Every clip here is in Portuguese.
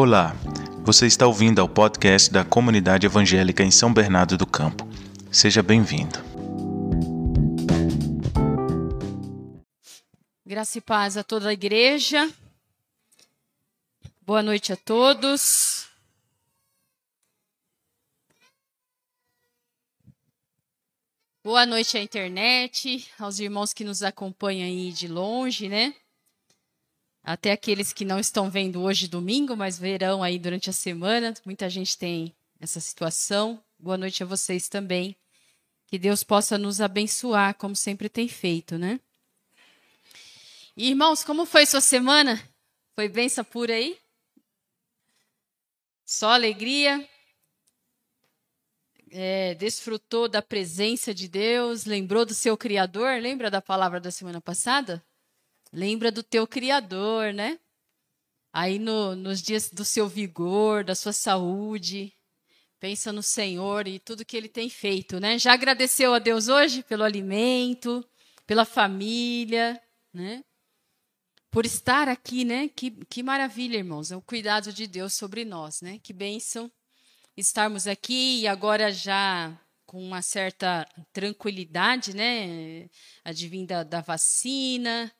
Olá, você está ouvindo ao podcast da Comunidade Evangélica em São Bernardo do Campo. Seja bem-vindo. Graça e paz a toda a igreja. Boa noite a todos. Boa noite à internet, aos irmãos que nos acompanham aí de longe, né? Até aqueles que não estão vendo hoje domingo, mas verão aí durante a semana. Muita gente tem essa situação. Boa noite a vocês também. Que Deus possa nos abençoar, como sempre tem feito, né? Irmãos, como foi sua semana? Foi benção pura aí? Só alegria? é, desfrutou da presença de Deus, lembrou do seu Criador, lembra da palavra da semana passada? Lembra do teu Criador, né? Aí no, nos dias do seu vigor, da sua saúde, pensa no Senhor e tudo que Ele tem feito, né? Já agradeceu a Deus hoje pelo alimento, pela família, né? Por estar aqui, né? Que, que maravilha, irmãos. É o cuidado de Deus sobre nós, né? Que bênção estarmos aqui e agora já com uma certa tranquilidade, né? Advinda da vacina,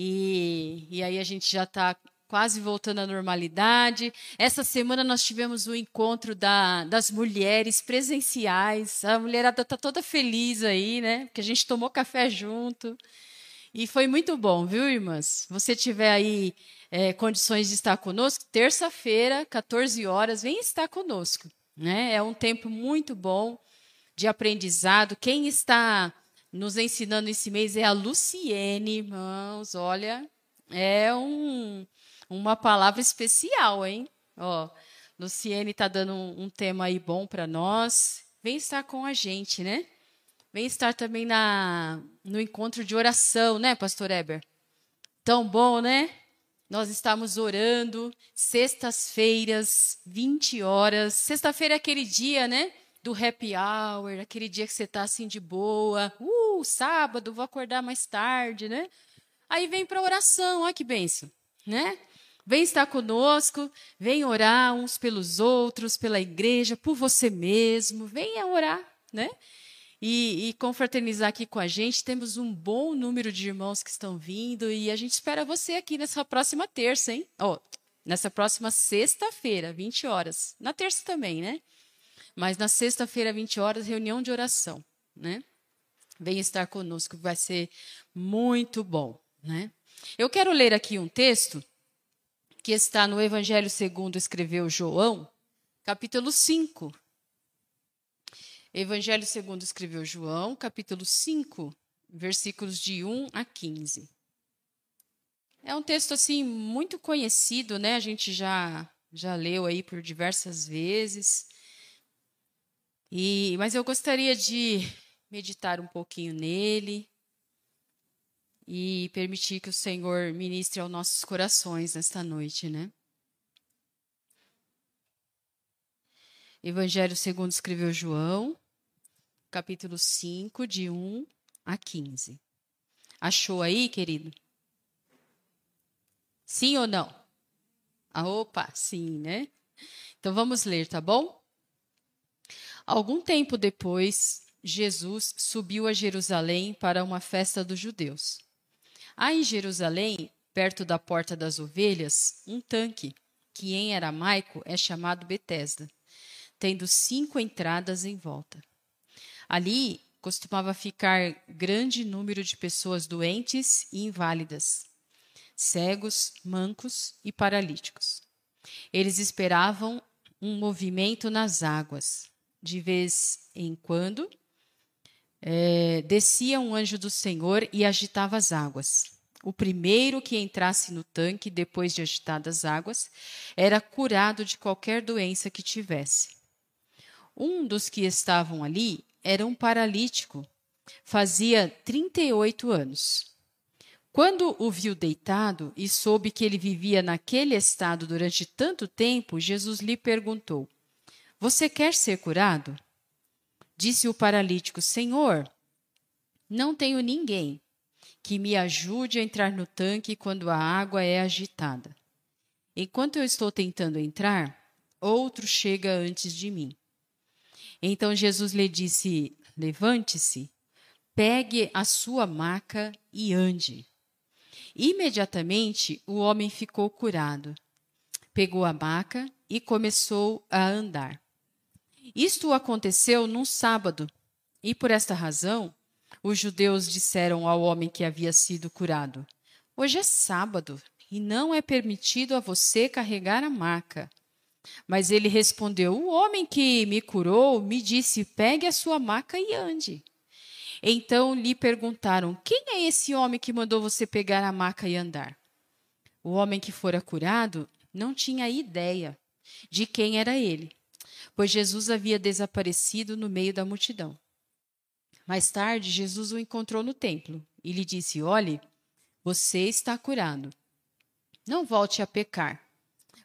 e, e aí a gente já está quase voltando à normalidade. Essa semana nós tivemos o um encontro da, das mulheres presenciais. A mulherada está toda feliz aí, né? Porque a gente tomou café junto. E foi muito bom, viu, irmãs? Você tiver aí é, condições de estar conosco, terça-feira, 14 horas, vem estar conosco. Né? É um tempo muito bom de aprendizado. Quem está nos ensinando esse mês é a Luciene, irmãos. Olha, é um, uma palavra especial, hein? Ó, Luciene está dando um, um tema aí bom para nós. Vem estar com a gente, né? Vem estar também na, no encontro de oração, né, Pastor Eber? Tão bom, né? Nós estamos orando sextas-feiras, 20 horas. Sexta-feira é aquele dia, né? Do happy hour, aquele dia que você está assim de boa. Uh, sábado, vou acordar mais tarde, né? Aí vem para oração, olha que benção, né? Vem estar conosco, vem orar uns pelos outros, pela igreja, por você mesmo. Venha orar, né? e, e, confraternizar aqui com a gente. Temos um bom número de irmãos que estão vindo e a gente espera você aqui nessa próxima terça, hein? Oh, nessa próxima sexta-feira, 20 horas. Na terça também, né? Mas na sexta-feira, 20 horas, reunião de oração, né? Venha estar conosco, vai ser muito bom, né? Eu quero ler aqui um texto que está no Evangelho segundo escreveu João, capítulo 5, Evangelho segundo escreveu João, capítulo 5, versículos de 1 a 15. É um texto assim muito conhecido, né? A gente já já leu aí por diversas vezes. E mas eu gostaria de meditar um pouquinho nele e permitir que o Senhor ministre aos nossos corações nesta noite, né? Evangelho segundo escreveu João, capítulo 5, de 1 a 15. Achou aí, querido? Sim ou não? Ah, opa, sim, né? Então vamos ler, tá bom? Algum tempo depois, Jesus subiu a Jerusalém para uma festa dos judeus. Há em Jerusalém, perto da Porta das Ovelhas, um tanque, que em aramaico é chamado Betesda tendo cinco entradas em volta. Ali costumava ficar grande número de pessoas doentes e inválidas, cegos, mancos e paralíticos. Eles esperavam um movimento nas águas. De vez em quando, é, descia um anjo do Senhor e agitava as águas. O primeiro que entrasse no tanque, depois de agitadas as águas, era curado de qualquer doença que tivesse. Um dos que estavam ali era um paralítico, fazia 38 anos. Quando o viu deitado e soube que ele vivia naquele estado durante tanto tempo, Jesus lhe perguntou: Você quer ser curado? Disse o paralítico: Senhor, não tenho ninguém que me ajude a entrar no tanque quando a água é agitada. Enquanto eu estou tentando entrar, outro chega antes de mim. Então Jesus lhe disse: Levante-se, pegue a sua maca e ande. Imediatamente o homem ficou curado. Pegou a maca e começou a andar. Isto aconteceu num sábado, e por esta razão os judeus disseram ao homem que havia sido curado: Hoje é sábado e não é permitido a você carregar a maca. Mas ele respondeu: O homem que me curou me disse: Pegue a sua maca e ande. Então lhe perguntaram: Quem é esse homem que mandou você pegar a maca e andar? O homem que fora curado não tinha ideia de quem era ele, pois Jesus havia desaparecido no meio da multidão. Mais tarde, Jesus o encontrou no templo e lhe disse: Olhe, você está curado. Não volte a pecar,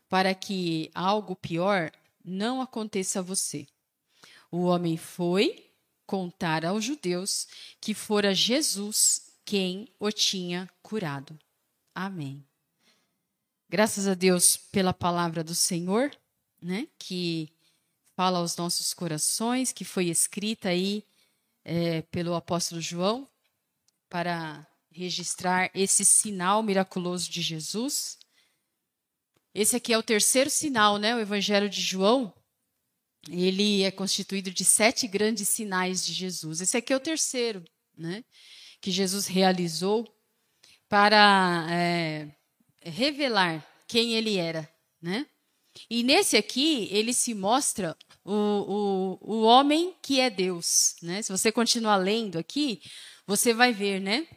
para que algo pior não aconteça a você. O homem foi contar aos judeus que fora Jesus quem o tinha curado. Amém. Graças a Deus pela palavra do Senhor, né, que fala aos nossos corações, que foi escrita aí é, pelo apóstolo João para registrar esse sinal miraculoso de Jesus. Esse aqui é o terceiro sinal, né? O Evangelho de João. Ele é constituído de sete grandes sinais de Jesus. Esse aqui é o terceiro, né? Que Jesus realizou para é, revelar quem ele era, né? E nesse aqui, ele se mostra o, o, o homem que é Deus, né? Se você continuar lendo aqui, você vai ver, né?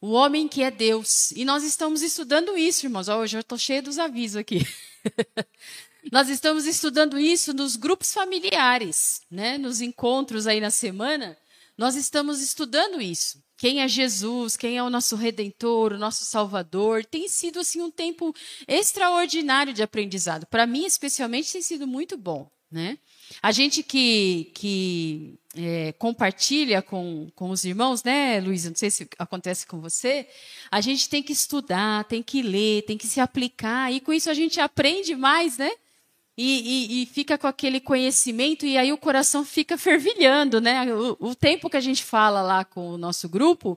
O homem que é Deus. E nós estamos estudando isso, irmãos. Hoje eu estou cheio dos avisos aqui. nós estamos estudando isso nos grupos familiares, né? Nos encontros aí na semana. Nós estamos estudando isso quem é Jesus, quem é o nosso redentor, o nosso salvador. Tem sido assim um tempo extraordinário de aprendizado. Para mim, especialmente, tem sido muito bom, né? A gente que, que é, compartilha com, com os irmãos, né, Luísa? Não sei se acontece com você. A gente tem que estudar, tem que ler, tem que se aplicar. E com isso a gente aprende mais, né? E, e, e, fica com aquele conhecimento e aí o coração fica fervilhando, né? O, o, tempo que a gente fala lá com o nosso grupo,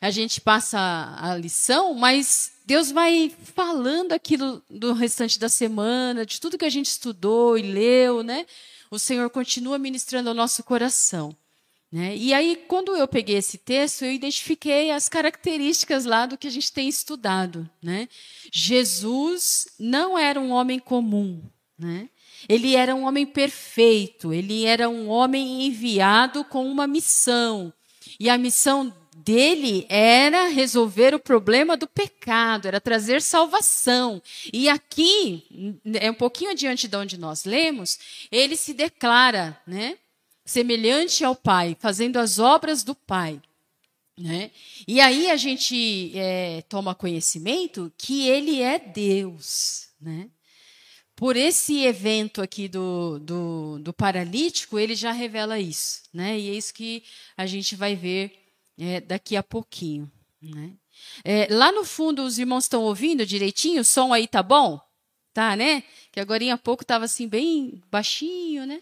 a gente passa a lição, mas Deus vai falando aquilo do restante da semana, de tudo que a gente estudou e leu, né? O Senhor continua ministrando ao nosso coração. Né? E aí, quando eu peguei esse texto, eu identifiquei as características lá do que a gente tem estudado. Né? Jesus não era um homem comum, né? Ele era um homem perfeito, ele era um homem enviado com uma missão. E a missão dele era resolver o problema do pecado, era trazer salvação. E aqui, é um pouquinho adiante de onde nós lemos, ele se declara, né, semelhante ao Pai, fazendo as obras do Pai. Né? E aí a gente é, toma conhecimento que ele é Deus. Né? Por esse evento aqui do, do, do, paralítico, ele já revela isso. Né? E é isso que a gente vai ver é, daqui a pouquinho. Né? É, lá no fundo, os irmãos estão ouvindo direitinho? O som aí tá bom? Tá, né? Que agora há pouco estava assim, bem baixinho, né?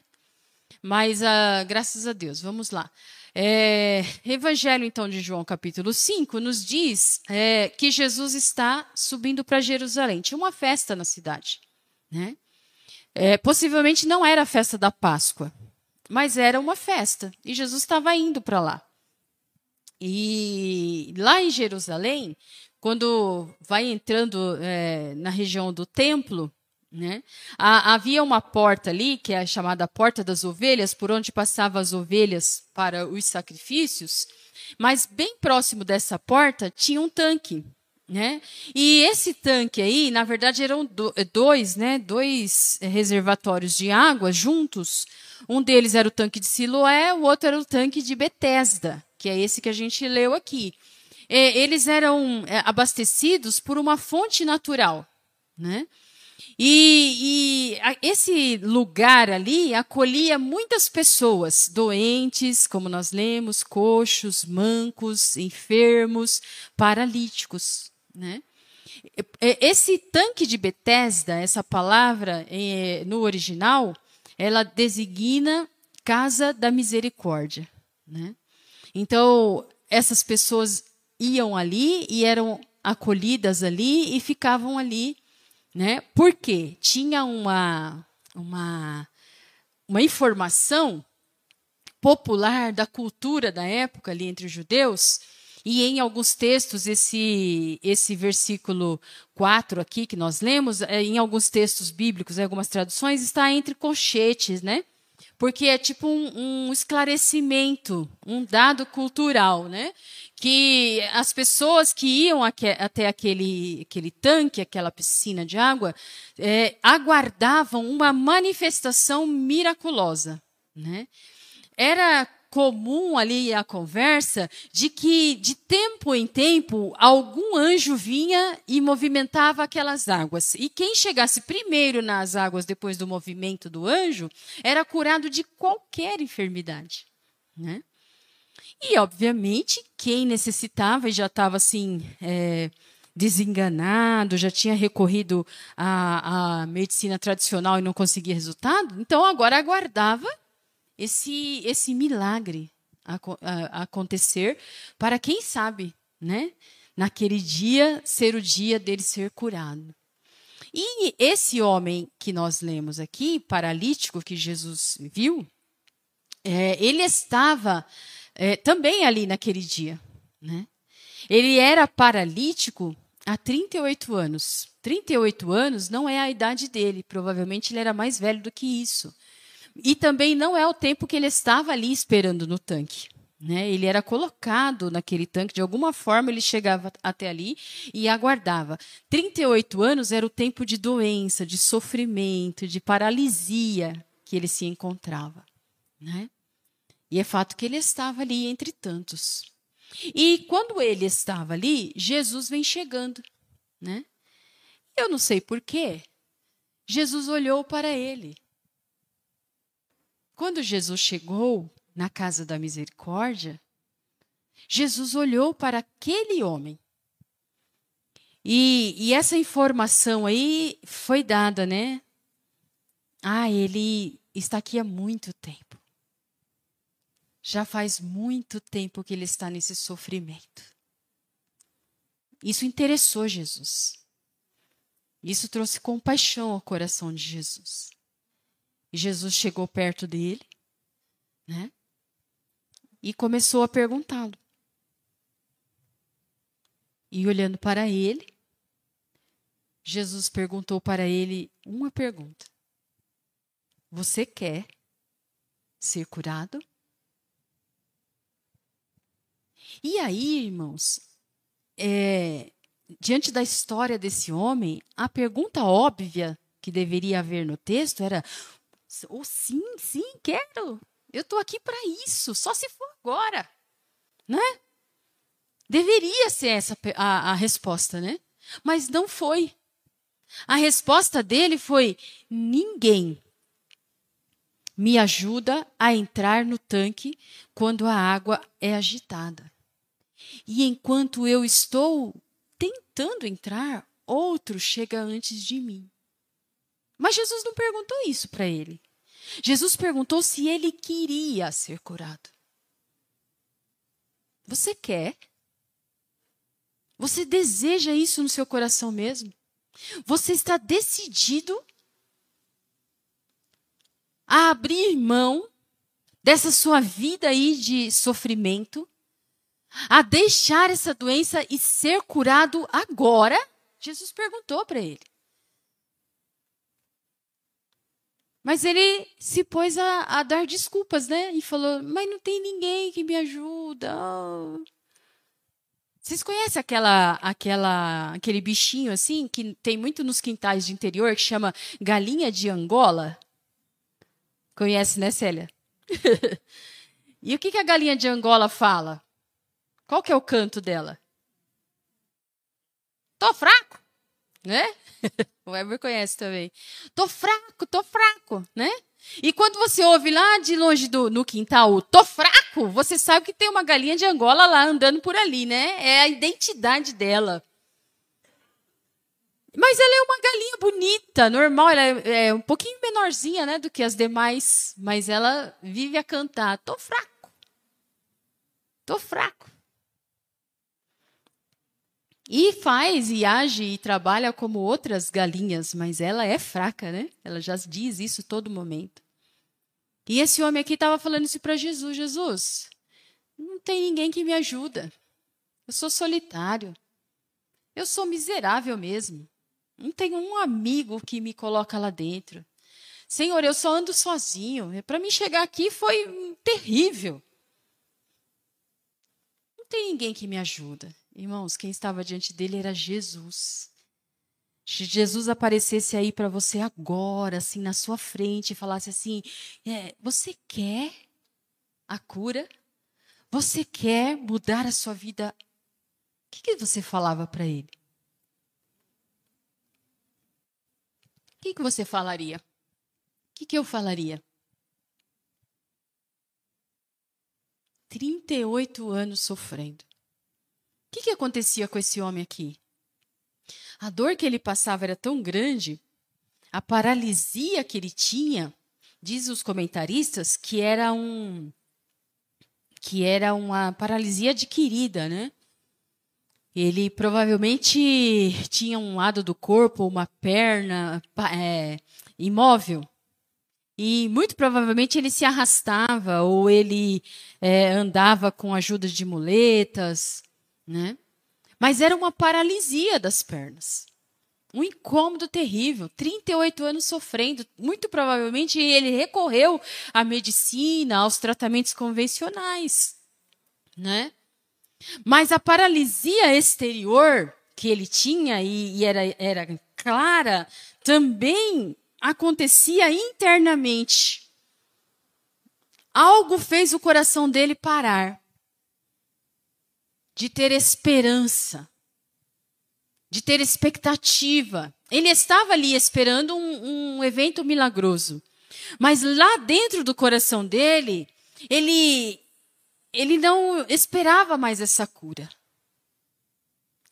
Mas, ah, graças a Deus, vamos lá. É, Evangelho, então, de João, capítulo 5, nos diz é, que Jesus está subindo para Jerusalém. Tinha uma festa na cidade. Né? É, possivelmente não era a festa da Páscoa, mas era uma festa e Jesus estava indo para lá. E lá em Jerusalém, quando vai entrando é, na região do templo, né, havia uma porta ali, que é a chamada Porta das Ovelhas, por onde passavam as ovelhas para os sacrifícios, mas bem próximo dessa porta tinha um tanque. Né? E esse tanque aí, na verdade, eram dois, né? dois reservatórios de água juntos. Um deles era o tanque de Siloé, o outro era o tanque de Betesda, que é esse que a gente leu aqui. Eles eram é, abastecidos por uma fonte natural. Né? E, e, esse lugar ali acolhia muitas pessoas, doentes, como nós lemos, coxos, mancos, enfermos, paralíticos. Né? Esse tanque de Betesda, essa palavra no original, ela designa casa da misericórdia. Né? Então, essas pessoas iam ali e eram acolhidas ali e ficavam ali. Né? Por quê? Tinha uma, uma, uma informação popular da cultura da época ali entre os judeus e em alguns textos, esse, esse versículo 4 aqui que nós lemos, é, em alguns textos bíblicos, em algumas traduções, está entre colchetes, né? Porque é tipo um, um esclarecimento, um dado cultural, né? Que as pessoas que iam até aquele, aquele tanque, aquela piscina de água, é, aguardavam uma manifestação miraculosa, né? Era comum ali a conversa de que de tempo em tempo algum anjo vinha e movimentava aquelas águas. E quem chegasse primeiro nas águas depois do movimento do anjo era curado de qualquer enfermidade, né? E obviamente quem necessitava e já estava assim é, desenganado, já tinha recorrido à, à medicina tradicional e não conseguia resultado, então agora aguardava esse, esse milagre a, a, acontecer para quem sabe, né? Naquele dia ser o dia dele ser curado. E esse homem que nós lemos aqui, paralítico, que Jesus viu, é, ele estava é, também ali naquele dia. Né? Ele era paralítico há 38 anos. 38 anos não é a idade dele, provavelmente ele era mais velho do que isso. E também não é o tempo que ele estava ali esperando no tanque. Né? Ele era colocado naquele tanque, de alguma forma ele chegava até ali e aguardava. 38 anos era o tempo de doença, de sofrimento, de paralisia que ele se encontrava. Né? E é fato que ele estava ali entre tantos. E quando ele estava ali, Jesus vem chegando. Né? Eu não sei porquê. Jesus olhou para ele. Quando Jesus chegou na casa da misericórdia, Jesus olhou para aquele homem. E, e, essa informação aí foi dada, né? Ah, ele está aqui há muito tempo. Já faz muito tempo que ele está nesse sofrimento. Isso interessou Jesus. Isso trouxe compaixão ao coração de Jesus. Jesus chegou perto dele, né? E começou a perguntá-lo. E olhando para ele, Jesus perguntou para ele uma pergunta: Você quer ser curado? E aí, irmãos, é, diante da história desse homem, a pergunta óbvia que deveria haver no texto era: ou oh, sim, sim, quero. Eu estou aqui para isso, só se for agora. Né? Deveria ser essa a, a resposta, né? Mas não foi. A resposta dele foi: ninguém me ajuda a entrar no tanque quando a água é agitada. E enquanto eu estou tentando entrar, outro chega antes de mim. Mas Jesus não perguntou isso para ele. Jesus perguntou se ele queria ser curado. Você quer? Você deseja isso no seu coração mesmo? Você está decidido a abrir mão dessa sua vida aí de sofrimento, a deixar essa doença e ser curado agora? Jesus perguntou para ele. Mas ele se pôs a, a, dar desculpas, né? E falou: Mas não tem ninguém que me ajuda. Vocês conhecem aquela, aquela, aquele bichinho assim que tem muito nos quintais de interior que chama galinha de Angola? Conhece, né, Célia? e o que, que a galinha de Angola fala? Qual que é o canto dela? Tô fraco, né? o Weber conhece também. Tô fraco, tô fraco, né? E quando você ouve lá de longe do, no quintal, tô fraco, você sabe que tem uma galinha de Angola lá andando por ali, né? É a identidade dela. Mas ela é uma galinha bonita, normal, ela é, é, um pouquinho menorzinha, né, do que as demais, mas ela vive a cantar. Tô fraco. Tô fraco. E faz e age e trabalha como outras galinhas, mas ela é fraca, né? Ela já diz isso todo momento. E esse homem aqui estava falando isso para Jesus: Jesus, não tem ninguém que me ajuda. Eu sou solitário. Eu sou miserável mesmo. Não tenho um amigo que me coloca lá dentro. Senhor, eu só ando sozinho. Para mim chegar aqui foi terrível. Não tem ninguém que me ajuda. Irmãos, quem estava diante dele era Jesus. Se Jesus aparecesse aí para você agora, assim, na sua frente, e falasse assim: é, Você quer a cura? Você quer mudar a sua vida? O que, que você falava para ele? O que, que você falaria? O que, que eu falaria? 38 anos sofrendo. Que, que acontecia com esse homem aqui? A dor que ele passava era tão grande, a paralisia que ele tinha, diz os comentaristas, que era um que era uma paralisia adquirida, né? Ele provavelmente tinha um lado do corpo, uma perna é, imóvel. E muito provavelmente ele se arrastava ou ele é, andava com ajuda de muletas, né? Mas era uma paralisia das pernas. Um incômodo terrível. 38 anos sofrendo. Muito provavelmente ele recorreu à medicina, aos tratamentos convencionais. Né? Mas a paralisia exterior que ele tinha e, e era, era clara também acontecia internamente. Algo fez o coração dele parar de ter esperança, de ter expectativa. Ele estava ali esperando um, um evento milagroso. Mas lá dentro do coração dele, ele, ele não esperava mais essa cura.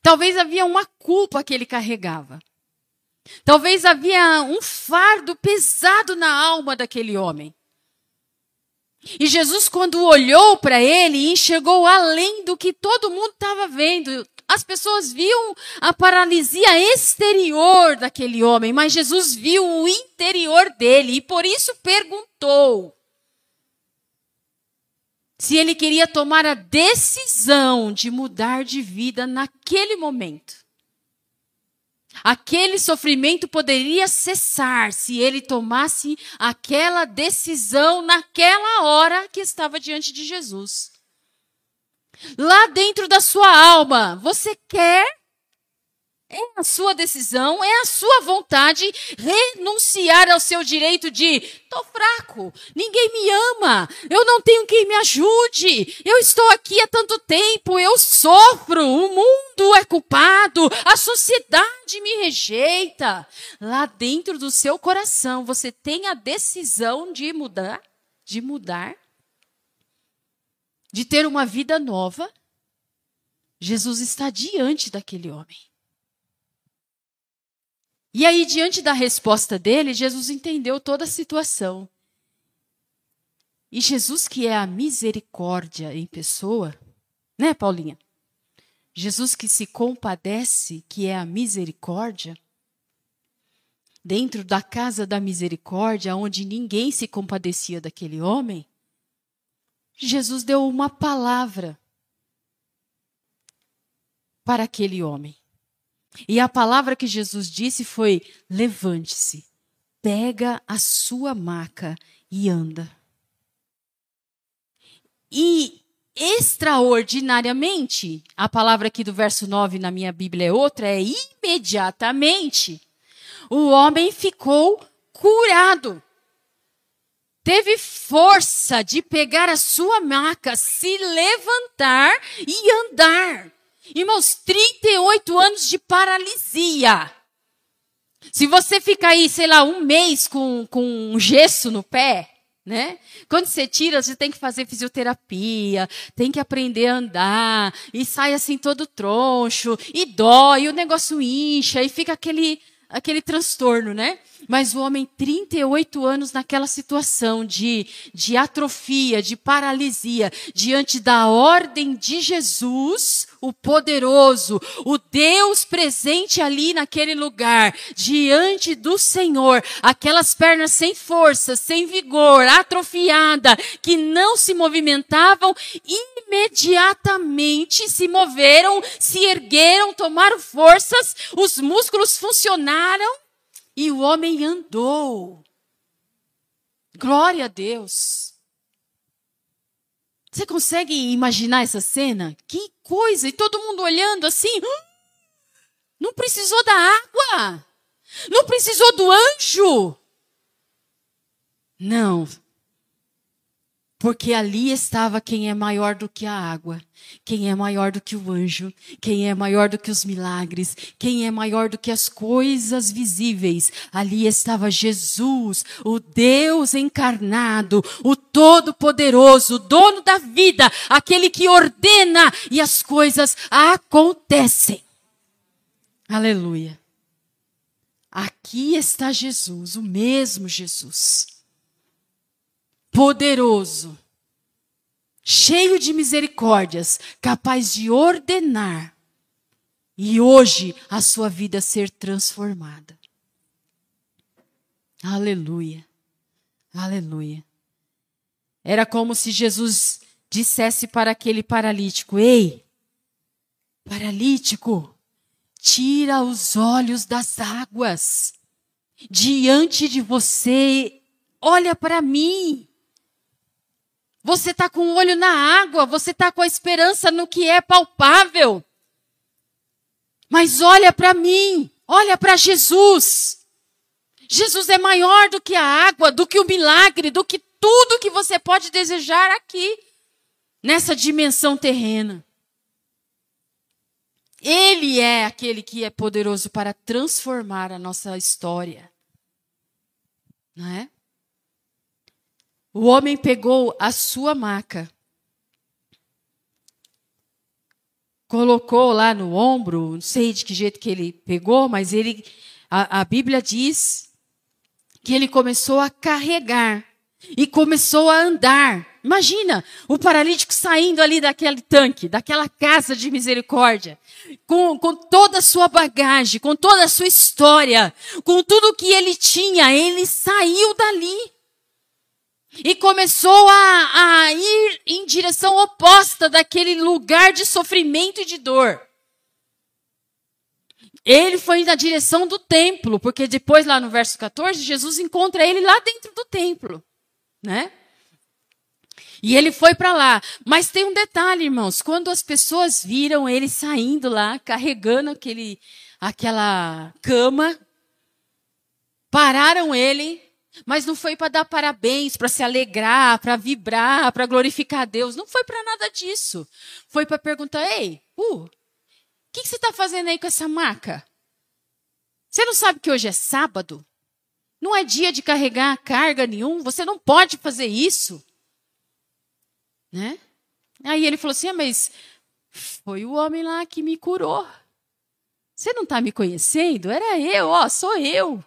Talvez havia uma culpa que ele carregava. Talvez havia um fardo pesado na alma daquele homem. E Jesus, quando olhou para ele, enxergou além do que todo mundo estava vendo. As pessoas viam a paralisia exterior daquele homem, mas Jesus viu o interior dele e por isso perguntou se ele queria tomar a decisão de mudar de vida naquele momento. Aquele sofrimento poderia cessar se ele tomasse aquela decisão naquela hora que estava diante de Jesus. Lá dentro da sua alma, você quer é a sua decisão, é a sua vontade renunciar ao seu direito de tô fraco, ninguém me ama, eu não tenho quem me ajude, eu estou aqui há tanto tempo, eu sofro, o mundo é culpado, a sociedade me rejeita. Lá dentro do seu coração, você tem a decisão de mudar, de mudar, de ter uma vida nova. Jesus está diante daquele homem. E aí, diante da resposta dele, Jesus entendeu toda a situação. E Jesus, que é a misericórdia em pessoa, né, Paulinha? Jesus que se compadece, que é a misericórdia, dentro da casa da misericórdia, onde ninguém se compadecia daquele homem, Jesus deu uma palavra para aquele homem. E a palavra que Jesus disse foi: levante-se, pega a sua maca e anda. E extraordinariamente, a palavra aqui do verso 9 na minha Bíblia é outra, é imediatamente. O homem ficou curado. Teve força de pegar a sua maca, se levantar e andar. Irmãos, 38 anos de paralisia. Se você fica aí, sei lá, um mês com, com um gesso no pé, né? Quando você tira, você tem que fazer fisioterapia, tem que aprender a andar, e sai assim todo troncho, e dói, e o negócio incha, e fica aquele, aquele transtorno, né? Mas o homem, 38 anos naquela situação de, de atrofia, de paralisia, diante da ordem de Jesus, o poderoso, o Deus presente ali naquele lugar, diante do Senhor, aquelas pernas sem força, sem vigor, atrofiada, que não se movimentavam, imediatamente se moveram, se ergueram, tomaram forças, os músculos funcionaram e o homem andou. Glória a Deus. Você consegue imaginar essa cena? Que coisa! E todo mundo olhando assim. Não precisou da água. Não precisou do anjo. Não, porque ali estava quem é maior do que a água, quem é maior do que o anjo, quem é maior do que os milagres, quem é maior do que as coisas visíveis. Ali estava Jesus, o Deus encarnado, o Todo-Poderoso, o dono da vida, aquele que ordena e as coisas acontecem. Aleluia. Aqui está Jesus, o mesmo Jesus poderoso, cheio de misericórdias, capaz de ordenar e hoje a sua vida ser transformada. Aleluia. Aleluia. Era como se Jesus dissesse para aquele paralítico: Ei, paralítico, tira os olhos das águas. Diante de você, olha para mim. Você está com o olho na água, você está com a esperança no que é palpável. Mas olha para mim, olha para Jesus. Jesus é maior do que a água, do que o milagre, do que tudo que você pode desejar aqui, nessa dimensão terrena. Ele é aquele que é poderoso para transformar a nossa história. Não é? O homem pegou a sua maca, colocou lá no ombro, não sei de que jeito que ele pegou, mas ele, a, a Bíblia diz que ele começou a carregar e começou a andar. Imagina o paralítico saindo ali daquele tanque, daquela casa de misericórdia, com, com toda a sua bagagem, com toda a sua história, com tudo que ele tinha, ele saiu dali e começou a, a ir em direção oposta daquele lugar de sofrimento e de dor. Ele foi na direção do templo, porque depois lá no verso 14, Jesus encontra ele lá dentro do templo, né? E ele foi para lá. Mas tem um detalhe, irmãos, quando as pessoas viram ele saindo lá, carregando aquele aquela cama, pararam ele mas não foi para dar parabéns, para se alegrar, para vibrar, para glorificar a Deus. Não foi para nada disso. Foi para perguntar: ei, uh, o que, que você está fazendo aí com essa maca? Você não sabe que hoje é sábado? Não é dia de carregar carga nenhum? Você não pode fazer isso. Né? Aí ele falou assim: ah, mas foi o homem lá que me curou. Você não está me conhecendo? Era eu, ó, sou eu.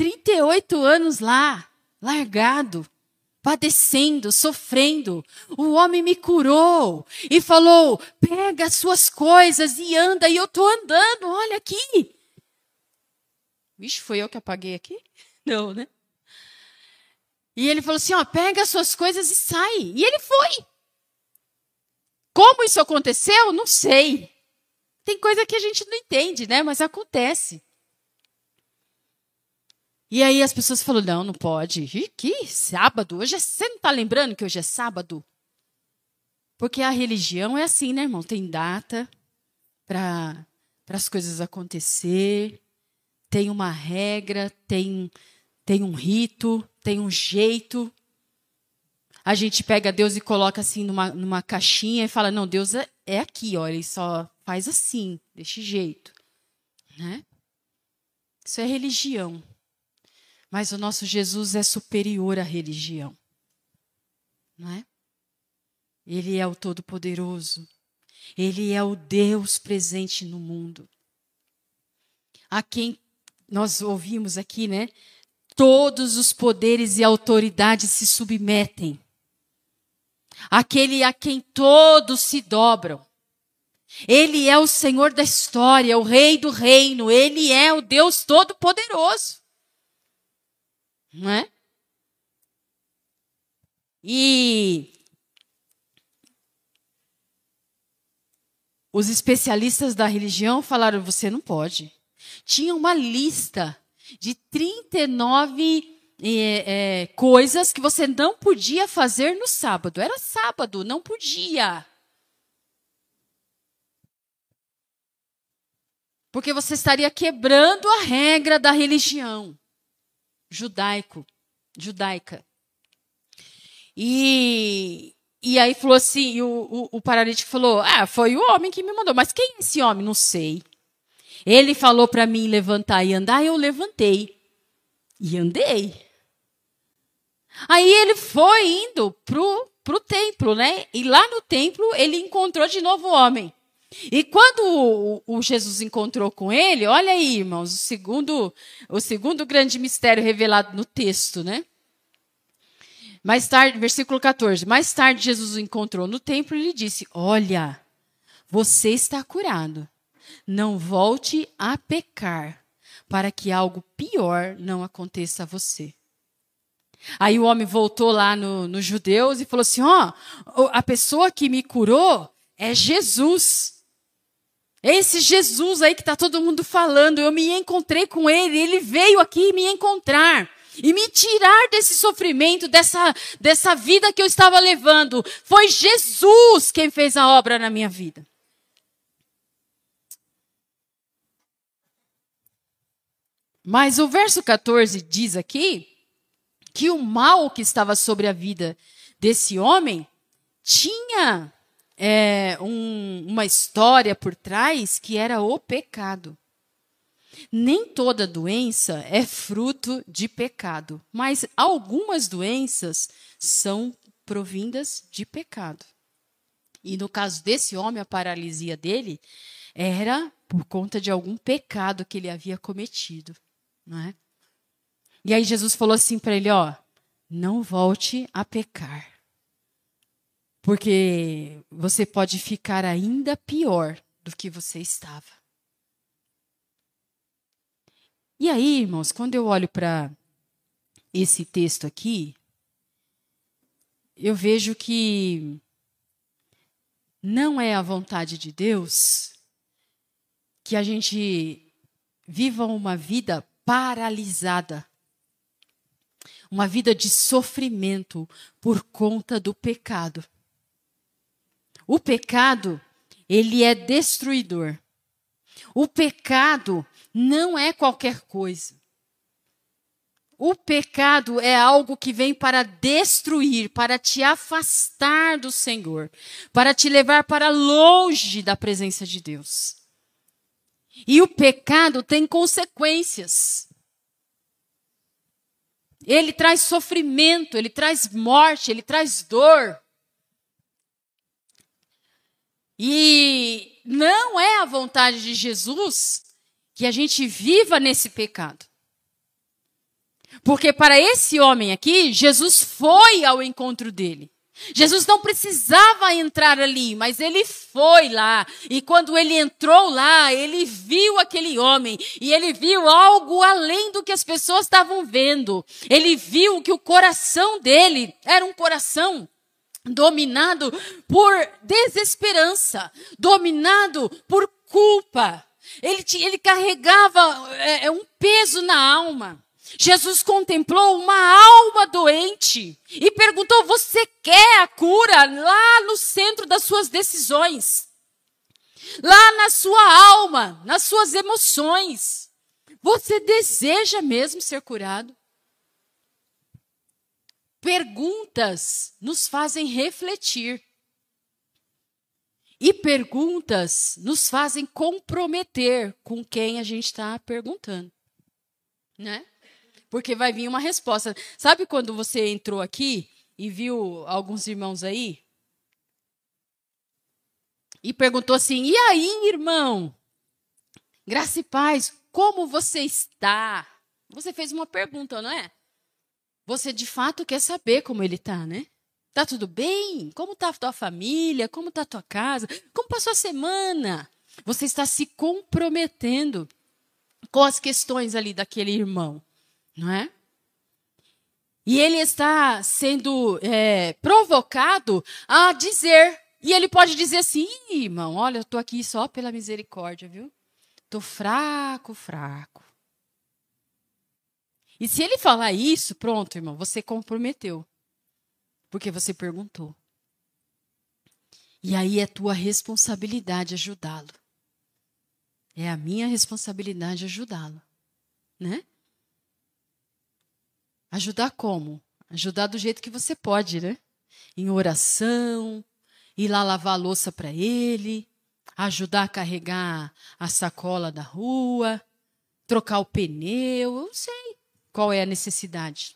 38 anos lá, largado, padecendo, sofrendo. O homem me curou e falou: pega as suas coisas e anda. E eu estou andando, olha aqui. Vixe, foi eu que apaguei aqui? Não, né? E ele falou assim: ó, pega as suas coisas e sai. E ele foi. Como isso aconteceu? Não sei. Tem coisa que a gente não entende, né? Mas acontece. E aí as pessoas falaram: não, não pode. Ih, que sábado? Hoje é... Você não está lembrando que hoje é sábado? Porque a religião é assim, né, irmão? Tem data para as coisas acontecer, tem uma regra, tem, tem um rito, tem um jeito. A gente pega Deus e coloca assim numa, numa caixinha e fala: não, Deus é, é aqui, ó, ele só faz assim, desse jeito. Né? Isso é religião. Mas o nosso Jesus é superior à religião. Não é? Ele é o Todo-Poderoso. Ele é o Deus presente no mundo. A quem nós ouvimos aqui, né? Todos os poderes e autoridades se submetem. Aquele a quem todos se dobram. Ele é o Senhor da história, o Rei do reino. Ele é o Deus Todo-Poderoso. Não é? E os especialistas da religião falaram: você não pode. Tinha uma lista de 39 é, é, coisas que você não podia fazer no sábado. Era sábado, não podia. Porque você estaria quebrando a regra da religião judaico, judaica. E, e aí falou assim, o, o, o paralítico falou, ah, foi o homem que me mandou. Mas quem é esse homem? Não sei. Ele falou para mim levantar e andar, eu levantei. E andei. Aí ele foi indo pro, pro templo, né? E lá no templo ele encontrou de novo o homem. E quando o, o, Jesus encontrou com ele, olha aí, irmãos, o segundo, o segundo grande mistério revelado no texto, né? Mais tarde, versículo 14. Mais tarde, Jesus o encontrou no templo e lhe disse: Olha, você está curado. Não volte a pecar, para que algo pior não aconteça a você. Aí o homem voltou lá nos no judeus e falou assim: Ó, oh, a pessoa que me curou é Jesus. Esse Jesus aí que está todo mundo falando, eu me encontrei com ele, ele veio aqui me encontrar e me tirar desse sofrimento, dessa, dessa vida que eu estava levando. Foi Jesus quem fez a obra na minha vida. Mas o verso 14 diz aqui que o mal que estava sobre a vida desse homem tinha é, um, uma história por trás que era o pecado. Nem toda doença é fruto de pecado, mas algumas doenças são provindas de pecado. E no caso desse homem, a paralisia dele era por conta de algum pecado que ele havia cometido. Não é? E aí Jesus falou assim para ele: ó, não volte a pecar. Porque você pode ficar ainda pior do que você estava. E aí, irmãos, quando eu olho para esse texto aqui, eu vejo que não é a vontade de Deus que a gente viva uma vida paralisada, uma vida de sofrimento por conta do pecado. O pecado, ele é destruidor. O pecado não é qualquer coisa. O pecado é algo que vem para destruir, para te afastar do Senhor, para te levar para longe da presença de Deus. E o pecado tem consequências. Ele traz sofrimento, ele traz morte, ele traz dor. E não é a vontade de Jesus que a gente viva nesse pecado. Porque para esse homem aqui, Jesus foi ao encontro dele. Jesus não precisava entrar ali, mas ele foi lá. E quando ele entrou lá, ele viu aquele homem. E ele viu algo além do que as pessoas estavam vendo. Ele viu que o coração dele era um coração dominado por desesperança, dominado por culpa. Ele, ele carregava é, é, um peso na alma. Jesus contemplou uma alma doente e perguntou: Você quer a cura lá no centro das suas decisões? Lá na sua alma, nas suas emoções. Você deseja mesmo ser curado? Perguntas nos fazem refletir. E perguntas nos fazem comprometer com quem a gente está perguntando. Né? Porque vai vir uma resposta. Sabe quando você entrou aqui e viu alguns irmãos aí? E perguntou assim: e aí, irmão? Graça e paz, como você está? Você fez uma pergunta, não é? Você de fato quer saber como ele está, né? Tá tudo bem? Como tá a tua família? Como tá a tua casa? Como passou a semana? Você está se comprometendo com as questões ali daquele irmão, não é? E ele está sendo é, provocado a dizer. E ele pode dizer assim: irmão, olha, eu estou aqui só pela misericórdia, viu? Estou fraco, fraco. E se ele falar isso, pronto, irmão, você comprometeu. Porque você perguntou. E aí é tua responsabilidade ajudá-lo. É a minha responsabilidade ajudá-lo, né? Ajudar como? Ajudar do jeito que você pode, né? Em oração, ir lá lavar a louça para ele, ajudar a carregar a sacola da rua, trocar o pneu, eu sei qual é a necessidade.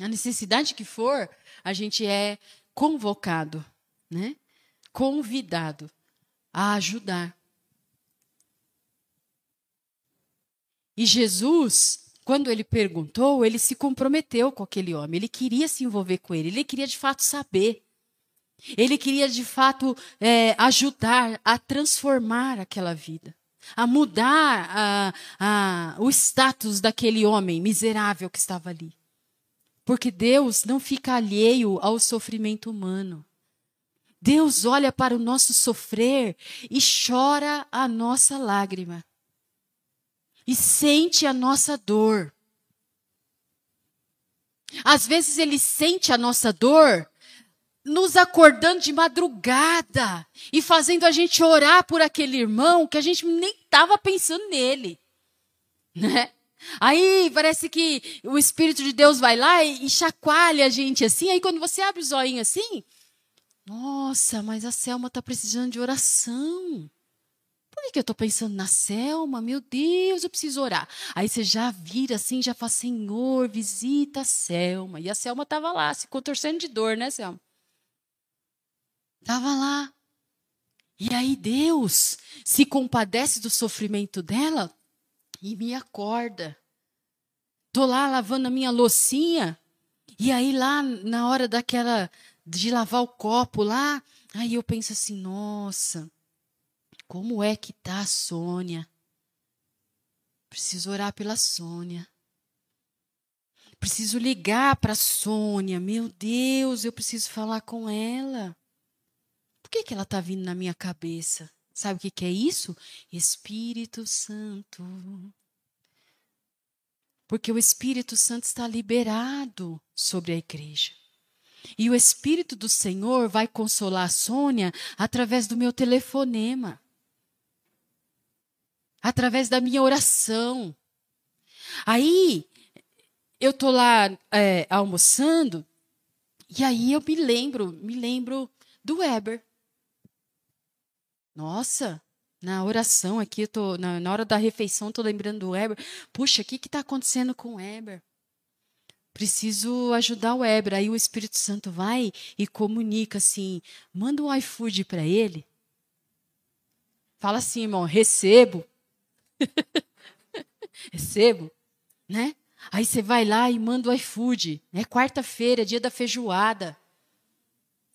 A necessidade que for, a gente é convocado, né? Convidado a ajudar. E Jesus, quando ele perguntou, ele se comprometeu com aquele homem, ele queria se envolver com ele, ele queria de fato saber. Ele queria de fato é, ajudar a transformar aquela vida, a mudar a, a, o status daquele homem miserável que estava ali. Porque Deus não fica alheio ao sofrimento humano. Deus olha para o nosso sofrer e chora a nossa lágrima e sente a nossa dor. Às vezes ele sente a nossa dor nos acordando de madrugada e fazendo a gente orar por aquele irmão que a gente nem estava pensando nele, né? Aí parece que o Espírito de Deus vai lá e, e chacoalha a gente assim. Aí quando você abre o zoinho assim, nossa, mas a Selma está precisando de oração. Por que eu estou pensando na Selma? Meu Deus, eu preciso orar. Aí você já vira assim, já fala, Senhor, visita a Selma. E a Selma estava lá, se contorcendo de dor, né, Selma? Estava lá. E aí Deus se compadece do sofrimento dela e me acorda. Tô lá lavando a minha loucinha e aí lá na hora daquela de lavar o copo lá, aí eu penso assim, nossa, como é que tá a Sônia? Preciso orar pela Sônia. Preciso ligar para Sônia. Meu Deus, eu preciso falar com ela. Que, que ela está vindo na minha cabeça? Sabe o que, que é isso? Espírito Santo. Porque o Espírito Santo está liberado sobre a igreja. E o Espírito do Senhor vai consolar a Sônia através do meu telefonema através da minha oração. Aí, eu tô lá é, almoçando, e aí eu me lembro, me lembro do Weber. Nossa, na oração aqui, tô, na, na hora da refeição, estou lembrando do Weber. Puxa, o que está acontecendo com o Weber? Preciso ajudar o Weber. Aí o Espírito Santo vai e comunica assim: manda um iFood para ele. Fala assim, irmão, recebo. Recebo, né? Aí você vai lá e manda o iFood, né? Quarta-feira, dia da feijoada,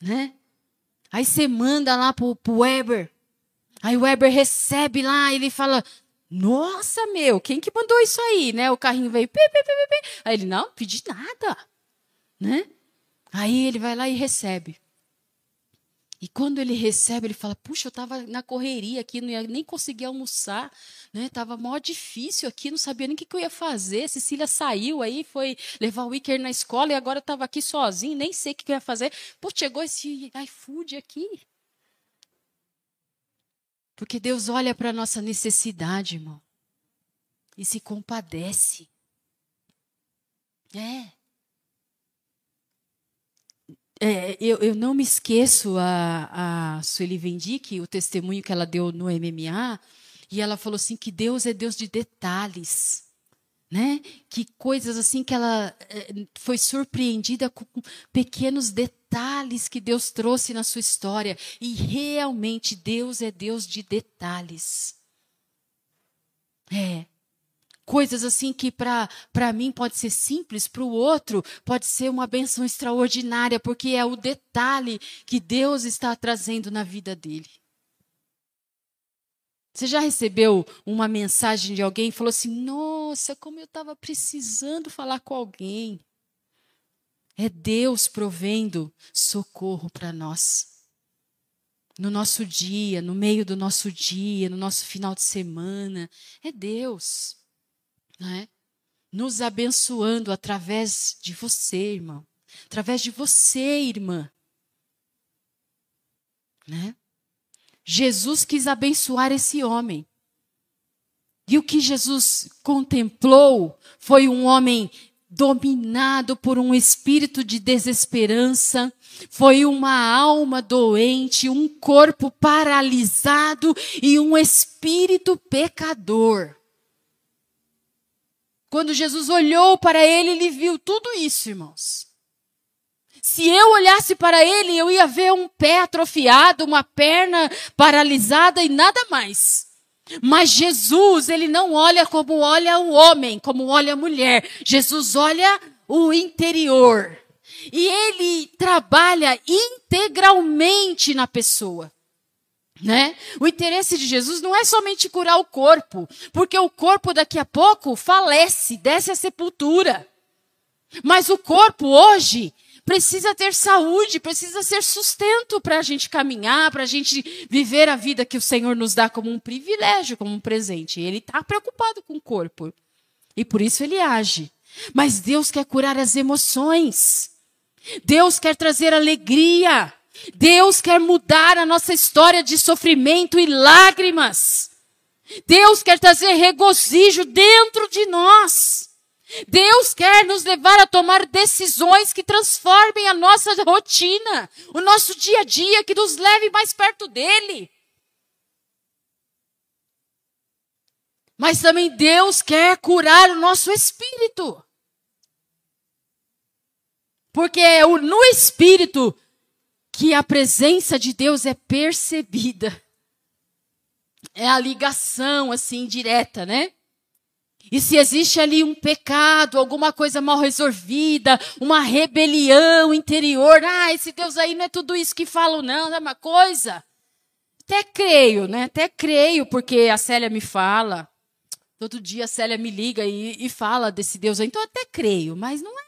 né? Aí você manda lá pro, pro Weber. Aí o Weber recebe lá, ele fala: Nossa, meu, quem que mandou isso aí, né? O carrinho veio, pi, pi, pi, aí ele não pedi nada, né? Aí ele vai lá e recebe. E quando ele recebe, ele fala: Puxa, eu estava na correria aqui, não ia nem conseguir almoçar, né? Tava mó difícil aqui, não sabia nem o que, que eu ia fazer. Cecília saiu aí, foi levar o Iker na escola e agora estava aqui sozinho, nem sei o que, que eu ia fazer. Pô, chegou esse iFood aqui. Porque Deus olha para a nossa necessidade, irmão, e se compadece. É. É, eu, eu, não me esqueço a, a Sueli Vendique, o testemunho que ela deu no MMA, e ela falou assim que Deus é Deus de detalhes. Né? Que coisas assim que ela eh, foi surpreendida com pequenos detalhes que Deus trouxe na sua história. E realmente Deus é Deus de detalhes. É. Coisas assim que para mim pode ser simples, para o outro pode ser uma benção extraordinária, porque é o detalhe que Deus está trazendo na vida dele. Você já recebeu uma mensagem de alguém e falou assim: Nossa, como eu estava precisando falar com alguém? É Deus provendo socorro para nós. No nosso dia, no meio do nosso dia, no nosso final de semana. É Deus. Né? Nos abençoando através de você, irmão. Através de você, irmã. Né? Jesus quis abençoar esse homem. E o que Jesus contemplou foi um homem dominado por um espírito de desesperança, foi uma alma doente, um corpo paralisado e um espírito pecador. Quando Jesus olhou para ele, ele viu tudo isso, irmãos. Se eu olhasse para ele, eu ia ver um pé atrofiado, uma perna paralisada e nada mais. Mas Jesus, ele não olha como olha o homem, como olha a mulher. Jesus olha o interior. E ele trabalha integralmente na pessoa. Né? O interesse de Jesus não é somente curar o corpo, porque o corpo daqui a pouco falece, desce à sepultura. Mas o corpo hoje, precisa ter saúde, precisa ser sustento para a gente caminhar, para a gente viver a vida que o Senhor nos dá como um privilégio, como um presente. Ele está preocupado com o corpo. E por isso ele age. Mas Deus quer curar as emoções. Deus quer trazer alegria. Deus quer mudar a nossa história de sofrimento e lágrimas. Deus quer trazer regozijo dentro de nós. Deus quer nos levar a tomar decisões que transformem a nossa rotina, o nosso dia a dia, que nos leve mais perto dele. Mas também Deus quer curar o nosso espírito. Porque é no espírito que a presença de Deus é percebida. É a ligação assim direta, né? E se existe ali um pecado, alguma coisa mal resolvida, uma rebelião interior, ah, esse Deus aí não é tudo isso que falo, não, é uma coisa. Até creio, né? Até creio, porque a Célia me fala. Todo dia a Célia me liga e, e fala desse Deus aí. Então até creio, mas não é.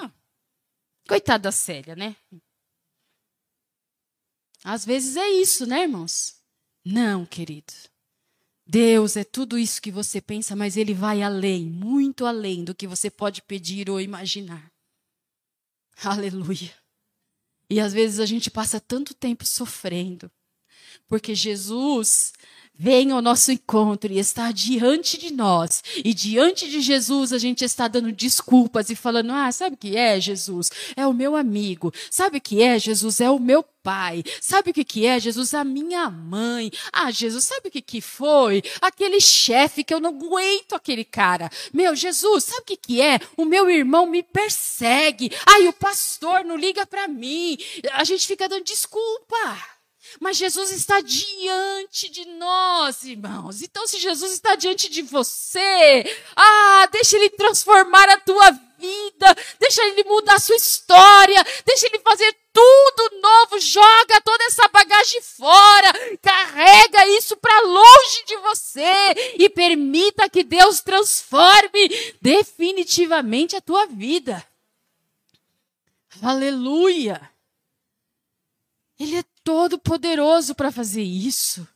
Não. Coitada da Célia, né? Às vezes é isso, né, irmãos? Não, querido. Deus é tudo isso que você pensa, mas Ele vai além, muito além do que você pode pedir ou imaginar. Aleluia. E às vezes a gente passa tanto tempo sofrendo, porque Jesus vem ao nosso encontro e está diante de nós. E diante de Jesus a gente está dando desculpas e falando: Ah, sabe o que é Jesus? É o meu amigo. Sabe o que é Jesus? É o meu pai. Sabe o que, que é, Jesus? A minha mãe. Ah, Jesus, sabe o que, que foi? Aquele chefe que eu não aguento aquele cara. Meu, Jesus, sabe o que, que é? O meu irmão me persegue. Ai, o pastor não liga para mim. A gente fica dando desculpa. Mas Jesus está diante de nós, irmãos. Então, se Jesus está diante de você, ah, deixa ele transformar a tua vida, deixa ele mudar a sua história, deixa ele fazer tudo novo, joga toda essa bagagem fora, carrega isso para longe de você e permita que Deus transforme definitivamente a tua vida. Aleluia! Ele é todo poderoso para fazer isso.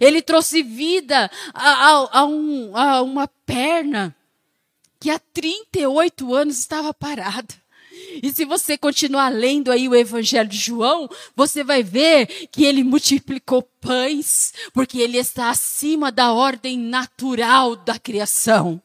Ele trouxe vida a, a, a, um, a uma perna que há 38 anos estava parada. E se você continuar lendo aí o Evangelho de João, você vai ver que ele multiplicou pães, porque ele está acima da ordem natural da criação.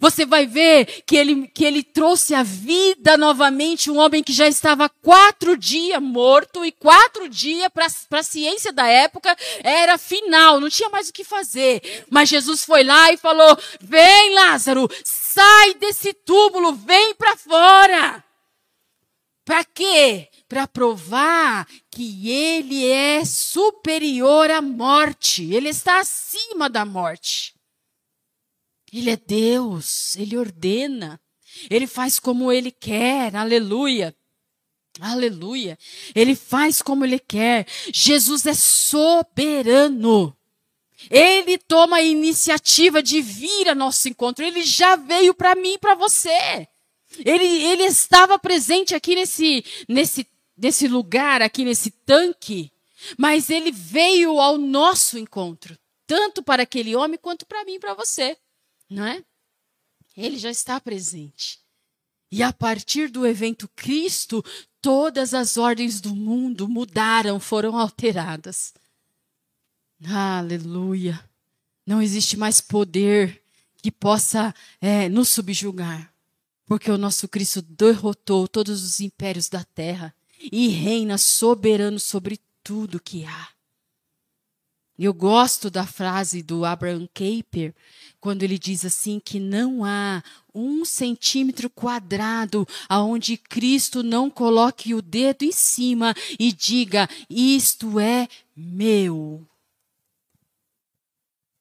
Você vai ver que ele, que ele trouxe à vida novamente um homem que já estava quatro dias morto e quatro dias para a ciência da época era final, não tinha mais o que fazer. Mas Jesus foi lá e falou: Vem, Lázaro, sai desse túmulo, vem para fora. Para quê? Para provar que ele é superior à morte, ele está acima da morte. Ele é Deus, ele ordena, ele faz como ele quer, aleluia. Aleluia. Ele faz como ele quer. Jesus é soberano. Ele toma a iniciativa de vir a nosso encontro. Ele já veio para mim e para você. Ele, ele estava presente aqui nesse, nesse, nesse lugar, aqui nesse tanque. Mas ele veio ao nosso encontro. Tanto para aquele homem quanto para mim e para você não é? Ele já está presente. E a partir do evento Cristo, todas as ordens do mundo mudaram, foram alteradas. Aleluia. Não existe mais poder que possa é, nos subjugar, porque o nosso Cristo derrotou todos os impérios da terra e reina soberano sobre tudo que há. Eu gosto da frase do Abraham Kuyper, quando ele diz assim que não há um centímetro quadrado aonde Cristo não coloque o dedo em cima e diga: Isto é meu.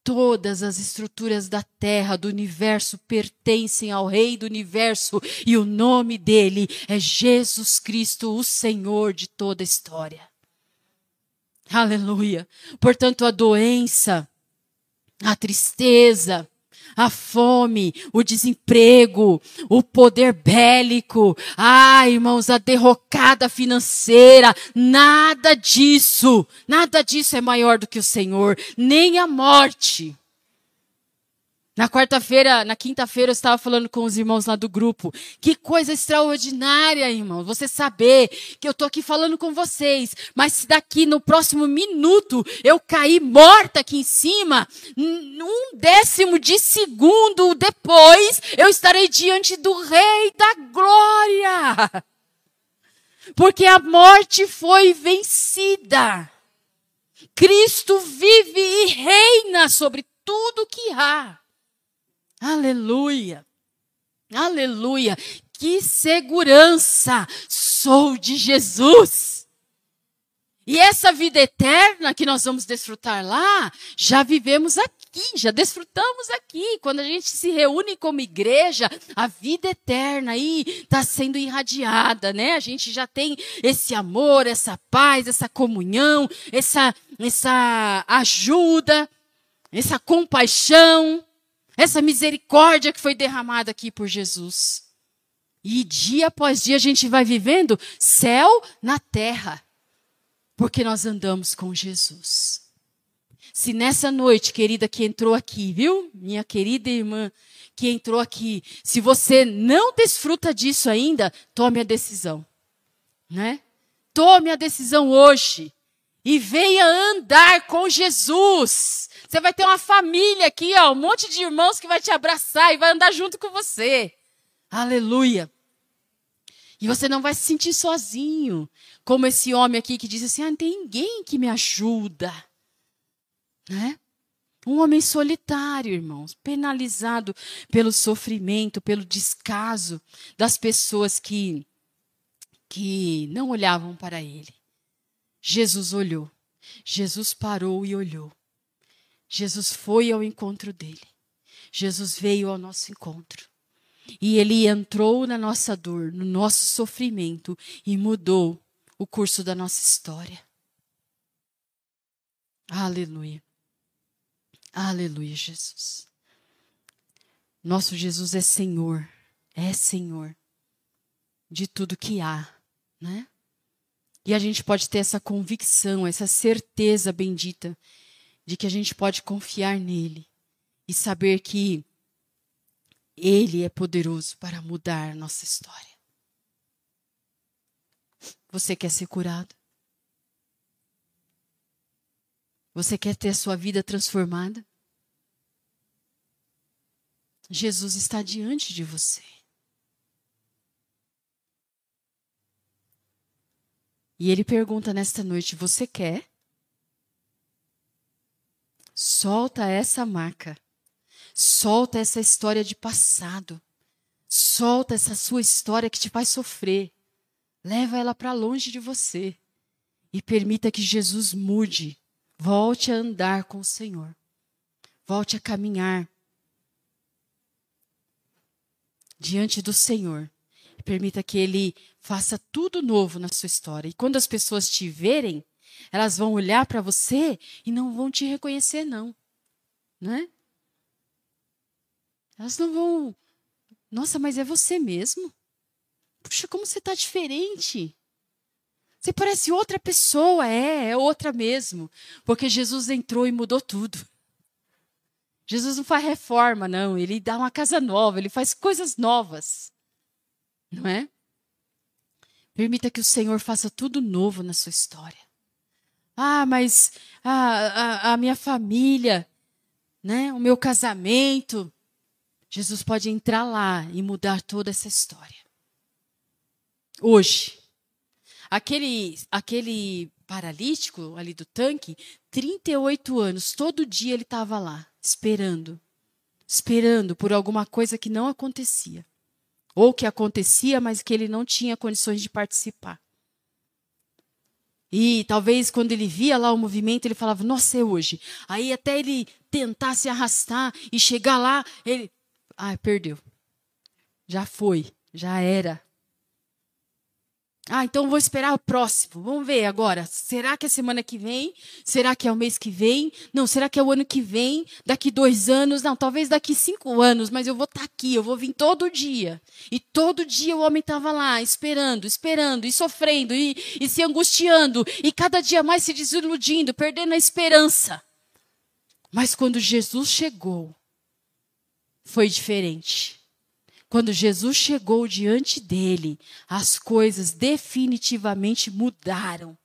Todas as estruturas da terra, do universo, pertencem ao Rei do universo e o nome dele é Jesus Cristo, o Senhor de toda a história. Aleluia. Portanto, a doença, a tristeza, a fome, o desemprego, o poder bélico, ah, irmãos, a derrocada financeira, nada disso, nada disso é maior do que o Senhor, nem a morte. Na quarta-feira, na quinta-feira, eu estava falando com os irmãos lá do grupo. Que coisa extraordinária, irmão. Você saber que eu estou aqui falando com vocês. Mas se daqui no próximo minuto eu cair morta aqui em cima, um décimo de segundo depois, eu estarei diante do Rei da Glória. Porque a morte foi vencida. Cristo vive e reina sobre tudo que há. Aleluia! Aleluia! Que segurança sou de Jesus! E essa vida eterna que nós vamos desfrutar lá, já vivemos aqui, já desfrutamos aqui. Quando a gente se reúne como igreja, a vida eterna aí está sendo irradiada, né? A gente já tem esse amor, essa paz, essa comunhão, essa, essa ajuda, essa compaixão essa misericórdia que foi derramada aqui por Jesus. E dia após dia a gente vai vivendo céu na terra, porque nós andamos com Jesus. Se nessa noite, querida, que entrou aqui, viu? Minha querida irmã que entrou aqui, se você não desfruta disso ainda, tome a decisão, né? Tome a decisão hoje e venha andar com Jesus. Você vai ter uma família aqui, ó, um monte de irmãos que vai te abraçar e vai andar junto com você. Aleluia. E você não vai se sentir sozinho, como esse homem aqui que diz assim: ah, não tem ninguém que me ajuda. Né? Um homem solitário, irmãos, penalizado pelo sofrimento, pelo descaso das pessoas que, que não olhavam para ele. Jesus olhou. Jesus parou e olhou. Jesus foi ao encontro dele. Jesus veio ao nosso encontro. E ele entrou na nossa dor, no nosso sofrimento e mudou o curso da nossa história. Aleluia. Aleluia, Jesus. Nosso Jesus é Senhor, é Senhor de tudo que há, né? E a gente pode ter essa convicção, essa certeza bendita de que a gente pode confiar nele e saber que ele é poderoso para mudar nossa história. Você quer ser curado? Você quer ter a sua vida transformada? Jesus está diante de você. E ele pergunta nesta noite: Você quer? Solta essa maca. Solta essa história de passado. Solta essa sua história que te faz sofrer. Leva ela para longe de você. E permita que Jesus mude. Volte a andar com o Senhor. Volte a caminhar diante do Senhor. Permita que Ele faça tudo novo na sua história. E quando as pessoas te verem, elas vão olhar para você e não vão te reconhecer, não. Né? Elas não vão. Nossa, mas é você mesmo? Puxa, como você está diferente. Você parece outra pessoa, é, é outra mesmo. Porque Jesus entrou e mudou tudo. Jesus não faz reforma, não. Ele dá uma casa nova, ele faz coisas novas. Não é? Permita que o Senhor faça tudo novo na sua história. Ah, mas a, a, a minha família, né? o meu casamento. Jesus pode entrar lá e mudar toda essa história. Hoje. Aquele, aquele paralítico ali do tanque, 38 anos, todo dia ele estava lá, esperando. Esperando por alguma coisa que não acontecia. Ou que acontecia, mas que ele não tinha condições de participar. E talvez quando ele via lá o movimento, ele falava, nossa, é hoje. Aí até ele tentar se arrastar e chegar lá, ele. Ah, perdeu. Já foi, já era. Ah, então vou esperar o próximo. Vamos ver agora. Será que é semana que vem? Será que é o mês que vem? Não, será que é o ano que vem? Daqui dois anos? Não, talvez daqui cinco anos, mas eu vou estar tá aqui, eu vou vir todo dia. E todo dia o homem estava lá, esperando, esperando, e sofrendo, e, e se angustiando, e cada dia mais se desiludindo, perdendo a esperança. Mas quando Jesus chegou, foi diferente. Quando Jesus chegou diante dele, as coisas definitivamente mudaram.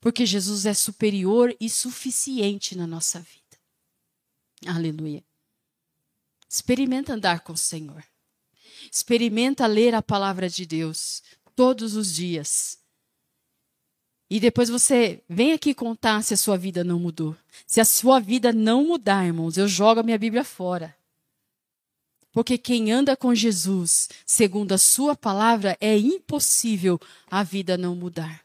Porque Jesus é superior e suficiente na nossa vida. Aleluia. Experimenta andar com o Senhor. Experimenta ler a palavra de Deus todos os dias. E depois você vem aqui contar se a sua vida não mudou. Se a sua vida não mudar, irmãos, eu jogo a minha Bíblia fora. Porque quem anda com Jesus, segundo a sua palavra, é impossível a vida não mudar.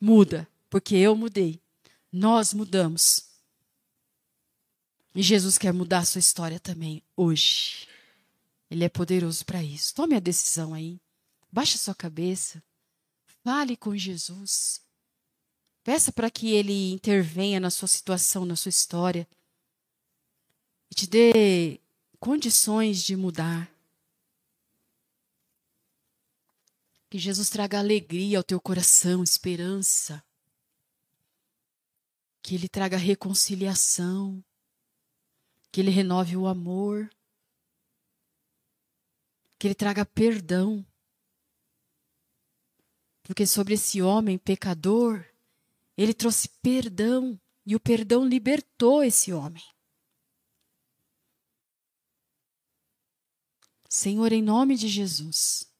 Muda, porque eu mudei. Nós mudamos. E Jesus quer mudar a sua história também hoje. Ele é poderoso para isso. Tome a decisão aí. Baixe a sua cabeça. Fale com Jesus. Peça para que ele intervenha na sua situação, na sua história. E te dê condições de mudar. Que Jesus traga alegria ao teu coração, esperança. Que Ele traga reconciliação. Que Ele renove o amor. Que Ele traga perdão. Porque sobre esse homem pecador, Ele trouxe perdão. E o perdão libertou esse homem. Senhor, em nome de Jesus,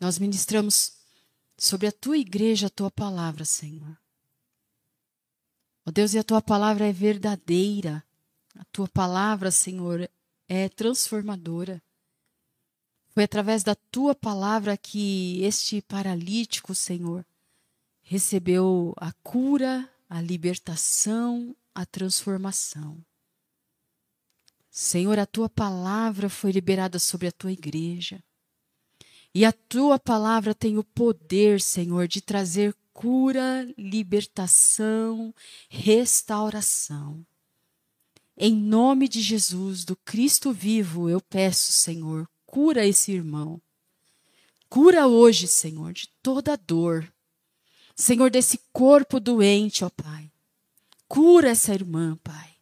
nós ministramos sobre a tua igreja a tua palavra, Senhor. Ó Deus, e a tua palavra é verdadeira. A tua palavra, Senhor, é transformadora. Foi através da tua palavra que este paralítico, Senhor, recebeu a cura, a libertação, a transformação. Senhor, a tua palavra foi liberada sobre a tua igreja. E a tua palavra tem o poder, Senhor, de trazer cura, libertação, restauração. Em nome de Jesus, do Cristo vivo, eu peço, Senhor, cura esse irmão. Cura hoje, Senhor, de toda dor. Senhor, desse corpo doente, ó Pai. Cura essa irmã, Pai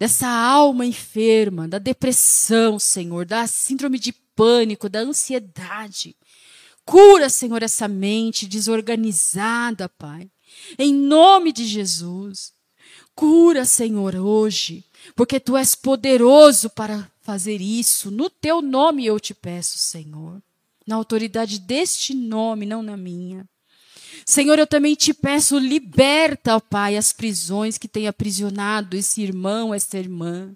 dessa alma enferma, da depressão, Senhor, da síndrome de pânico, da ansiedade. Cura, Senhor, essa mente desorganizada, Pai. Em nome de Jesus. Cura, Senhor, hoje, porque tu és poderoso para fazer isso. No teu nome eu te peço, Senhor. Na autoridade deste nome, não na minha. Senhor, eu também te peço, liberta, ó Pai, as prisões que tem aprisionado esse irmão, esta irmã.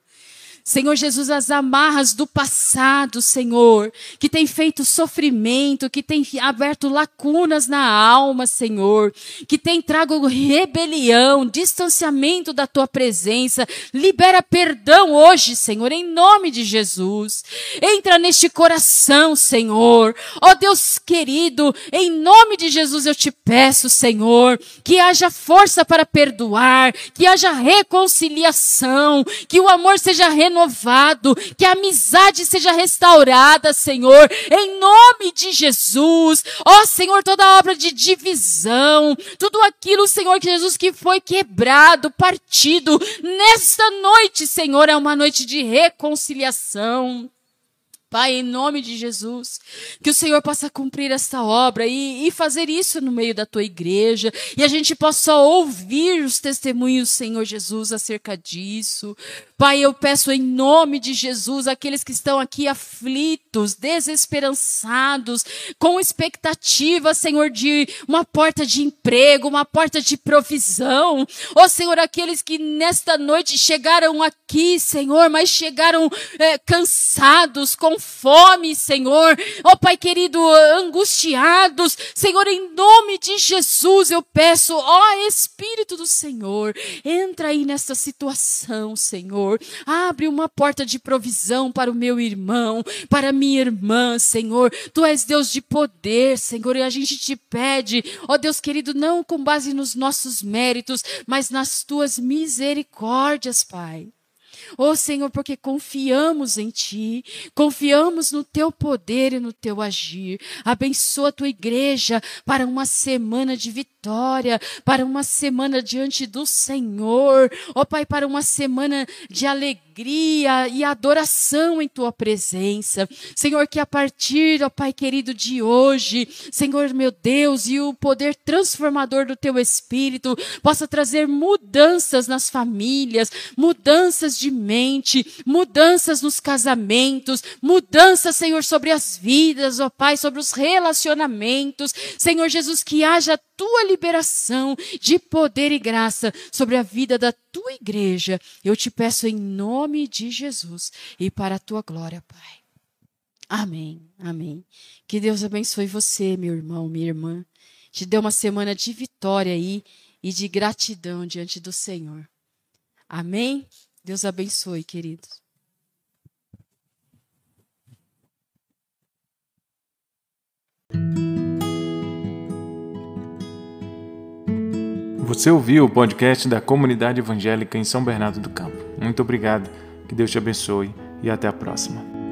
Senhor Jesus, as amarras do passado, Senhor, que tem feito sofrimento, que tem aberto lacunas na alma, Senhor, que tem trago rebelião, distanciamento da tua presença. Libera perdão hoje, Senhor, em nome de Jesus. Entra neste coração, Senhor. Ó Deus querido, em nome de Jesus eu te peço, Senhor, que haja força para perdoar, que haja reconciliação, que o amor seja renovado renovado, que a amizade seja restaurada, Senhor, em nome de Jesus. Ó oh, Senhor, toda obra de divisão, tudo aquilo, Senhor, que Jesus que foi quebrado, partido, nesta noite, Senhor, é uma noite de reconciliação. Pai, em nome de Jesus, que o Senhor possa cumprir esta obra e, e, fazer isso no meio da tua igreja, e a gente possa ouvir os testemunhos, Senhor Jesus, acerca disso. Pai, eu peço em nome de Jesus, aqueles que estão aqui aflitos, desesperançados, com expectativa, Senhor, de uma porta de emprego, uma porta de provisão. Ó oh, Senhor, aqueles que nesta noite chegaram aqui, Senhor, mas chegaram é, cansados, com fome, Senhor. Ó oh, Pai querido, angustiados. Senhor, em nome de Jesus, eu peço, ó Espírito do Senhor, entra aí nesta situação. Senhor. Abre uma porta de provisão para o meu irmão, para minha irmã, Senhor. Tu és Deus de poder, Senhor, e a gente te pede, ó Deus querido, não com base nos nossos méritos, mas nas tuas misericórdias, Pai. Oh Senhor, porque confiamos em Ti, confiamos no Teu poder e no Teu agir. Abençoa a Tua igreja para uma semana de vitória, para uma semana diante do Senhor. Oh Pai, para uma semana de alegria e adoração em Tua presença. Senhor, que a partir, ó oh Pai querido, de hoje, Senhor meu Deus, e o poder transformador do Teu Espírito possa trazer mudanças nas famílias, mudanças de mente, mudanças nos casamentos, mudanças, Senhor, sobre as vidas, ó Pai, sobre os relacionamentos. Senhor Jesus, que haja tua liberação de poder e graça sobre a vida da tua igreja. Eu te peço em nome de Jesus e para a tua glória, Pai. Amém, amém. Que Deus abençoe você, meu irmão, minha irmã. Te dê uma semana de vitória aí e de gratidão diante do Senhor. Amém? Deus abençoe, queridos. Você ouviu o podcast da Comunidade Evangélica em São Bernardo do Campo. Muito obrigado, que Deus te abençoe e até a próxima.